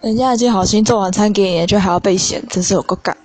人家已经好心做晚餐给你，却还要被嫌，真是有够干。